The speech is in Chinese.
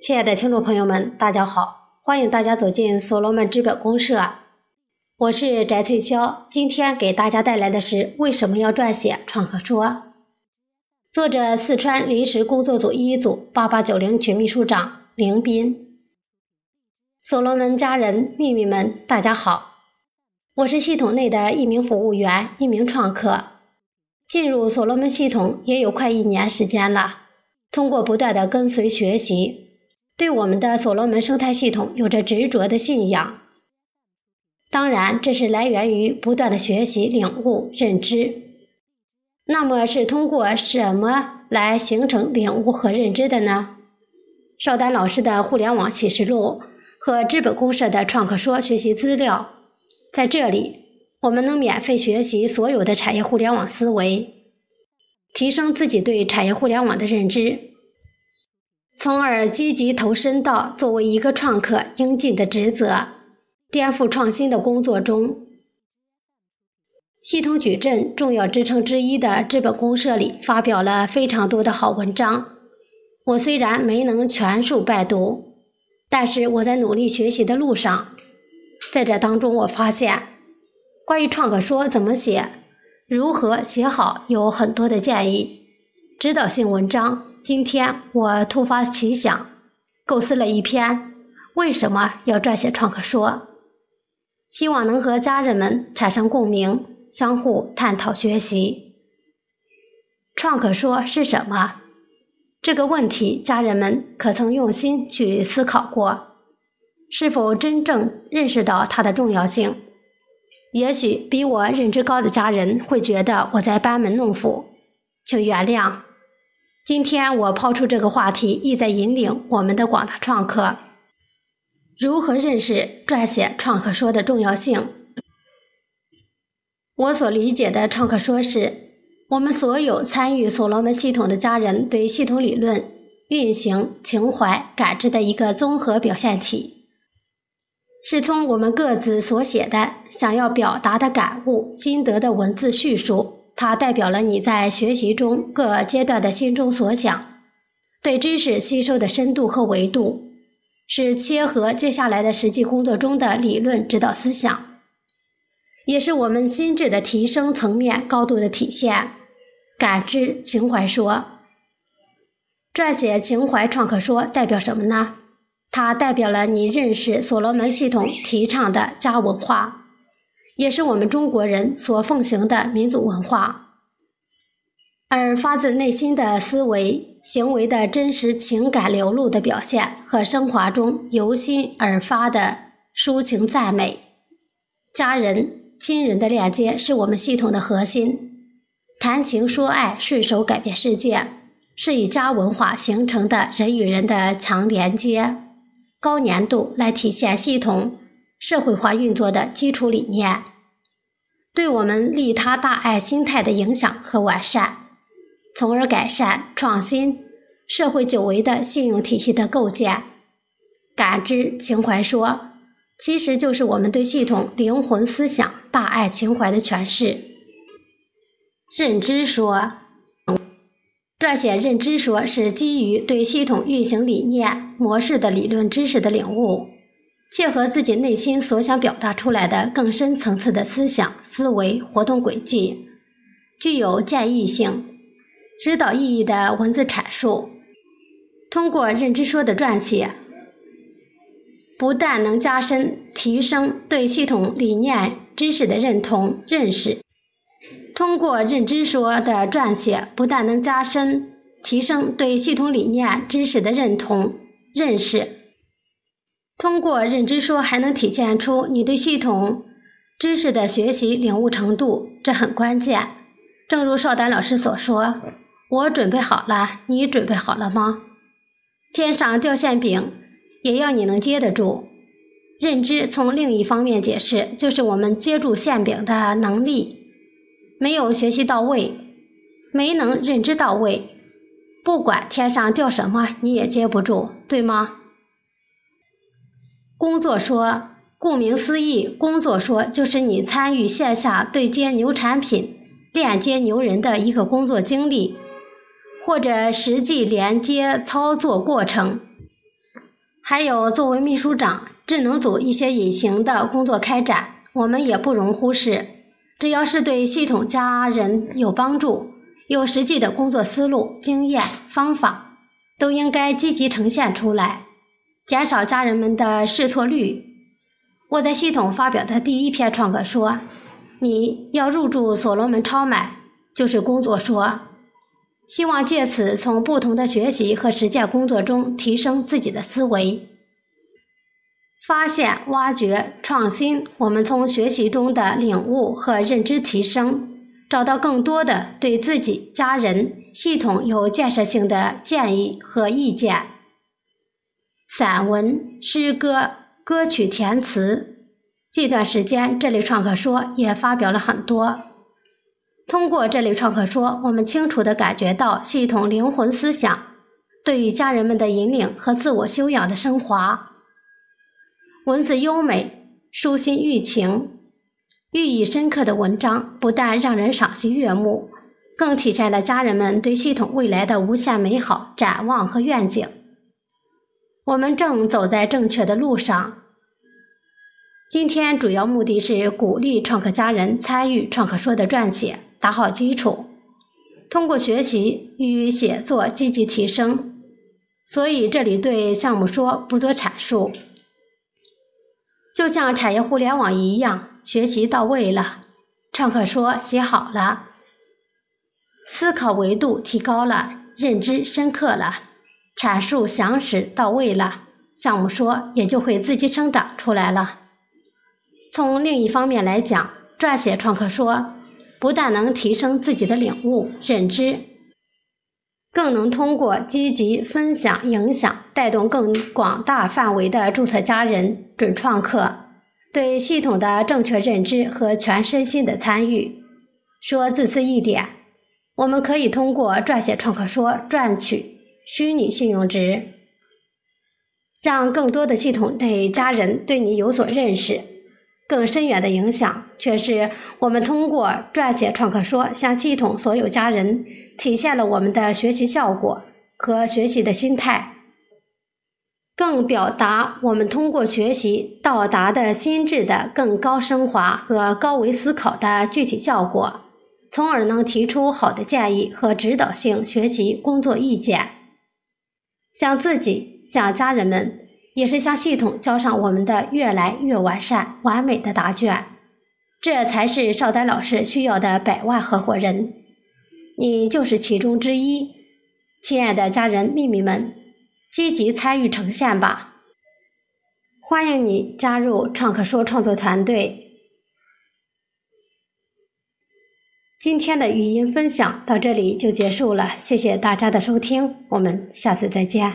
亲爱的听众朋友们，大家好！欢迎大家走进所罗门资本公社，我是翟翠霄。今天给大家带来的是为什么要撰写创客说？作者：四川临时工作组一组八八九零群秘书长凌斌。所罗门家人、秘密们，大家好！我是系统内的一名服务员，一名创客。进入所罗门系统也有快一年时间了。通过不断的跟随学习。对我们的所罗门生态系统有着执着的信仰，当然，这是来源于不断的学习、领悟、认知。那么，是通过什么来形成领悟和认知的呢？邵丹老师的《互联网启示录》和资本公社的创客说学习资料，在这里，我们能免费学习所有的产业互联网思维，提升自己对产业互联网的认知。从而积极投身到作为一个创客应尽的职责、颠覆创新的工作中。系统矩阵重要支撑之一的资本公社里发表了非常多的好文章。我虽然没能全数拜读，但是我在努力学习的路上。在这当中，我发现关于创客说怎么写、如何写好，有很多的建议、指导性文章。今天我突发奇想，构思了一篇为什么要撰写创客说，希望能和家人们产生共鸣，相互探讨学习。创客说是什么？这个问题，家人们可曾用心去思考过？是否真正认识到它的重要性？也许比我认知高的家人会觉得我在班门弄斧，请原谅。今天我抛出这个话题，意在引领我们的广大创客如何认识撰写创客说的重要性。我所理解的创客说是，我们所有参与所罗门系统的家人对系统理论运行、情怀、感知的一个综合表现体，是从我们各自所写的、想要表达的感悟、心得的文字叙述。它代表了你在学习中各阶段的心中所想，对知识吸收的深度和维度，是切合接下来的实际工作中的理论指导思想，也是我们心智的提升层面高度的体现。感知情怀说，撰写情怀创客说代表什么呢？它代表了你认识所罗门系统提倡的家文化。也是我们中国人所奉行的民族文化，而发自内心的思维、行为的真实情感流露的表现和升华中由心而发的抒情赞美，家人、亲人的链接是我们系统的核心。谈情说爱，顺手改变世界，是以家文化形成的人与人的强连接、高粘度来体现系统。社会化运作的基础理念，对我们利他大爱心态的影响和完善，从而改善创新社会久违的信用体系的构建。感知情怀说，其实就是我们对系统灵魂思想大爱情怀的诠释。认知说，撰写认知说是基于对系统运行理念模式的理论知识的领悟。切合自己内心所想表达出来的更深层次的思想、思维、活动轨迹，具有建议性、指导意义的文字阐述。通过认知说的撰写，不但能加深、提升对系统理念知识的认同认识；通过认知说的撰写，不但能加深、提升对系统理念知识的认同认识。通过认知说，还能体现出你对系统知识的学习领悟程度，这很关键。正如邵丹老师所说：“我准备好了，你准备好了吗？”天上掉馅饼，也要你能接得住。认知从另一方面解释，就是我们接住馅饼的能力没有学习到位，没能认知到位，不管天上掉什么，你也接不住，对吗？工作说，顾名思义，工作说就是你参与线下对接牛产品、链接牛人的一个工作经历，或者实际连接操作过程。还有作为秘书长，智能组一些隐形的工作开展，我们也不容忽视。只要是对系统家人有帮助、有实际的工作思路、经验、方法，都应该积极呈现出来，减少家人们的试错率。我在系统发表的第一篇创客说：“你要入驻所罗门超买，就是工作说。”希望借此从不同的学习和实践工作中提升自己的思维，发现、挖掘、创新。我们从学习中的领悟和认知提升，找到更多的对自己、家人、系统有建设性的建议和意见。散文、诗歌、歌曲填词，这段时间这类创客说也发表了很多。通过这类创客说，我们清楚地感觉到系统灵魂思想对于家人们的引领和自我修养的升华。文字优美、舒心寓情、寓意深刻的文章，不但让人赏心悦目，更体现了家人们对系统未来的无限美好展望和愿景。我们正走在正确的路上。今天主要目的是鼓励创客家人参与创客说的撰写。打好基础，通过学习与写作积极提升。所以这里对项目说不做阐述，就像产业互联网一样，学习到位了，创客说写好了，思考维度提高了，认知深刻了，阐述详实到位了，项目说也就会自己生长出来了。从另一方面来讲，撰写创客说。不但能提升自己的领悟认知，更能通过积极分享影响，带动更广大范围的注册家人、准创客对系统的正确认知和全身心的参与。说自私一点，我们可以通过撰写创客说赚取虚拟信用值，让更多的系统内家人对你有所认识。更深远的影响，却是我们通过撰写创客说，向系统所有家人体现了我们的学习效果和学习的心态，更表达我们通过学习到达的心智的更高升华和高维思考的具体效果，从而能提出好的建议和指导性学习工作意见，向自己，向家人们。也是向系统交上我们的越来越完善、完美的答卷，这才是邵丹老师需要的百万合伙人。你就是其中之一，亲爱的家人、秘密们，积极参与呈现吧！欢迎你加入创客说创作团队。今天的语音分享到这里就结束了，谢谢大家的收听，我们下次再见。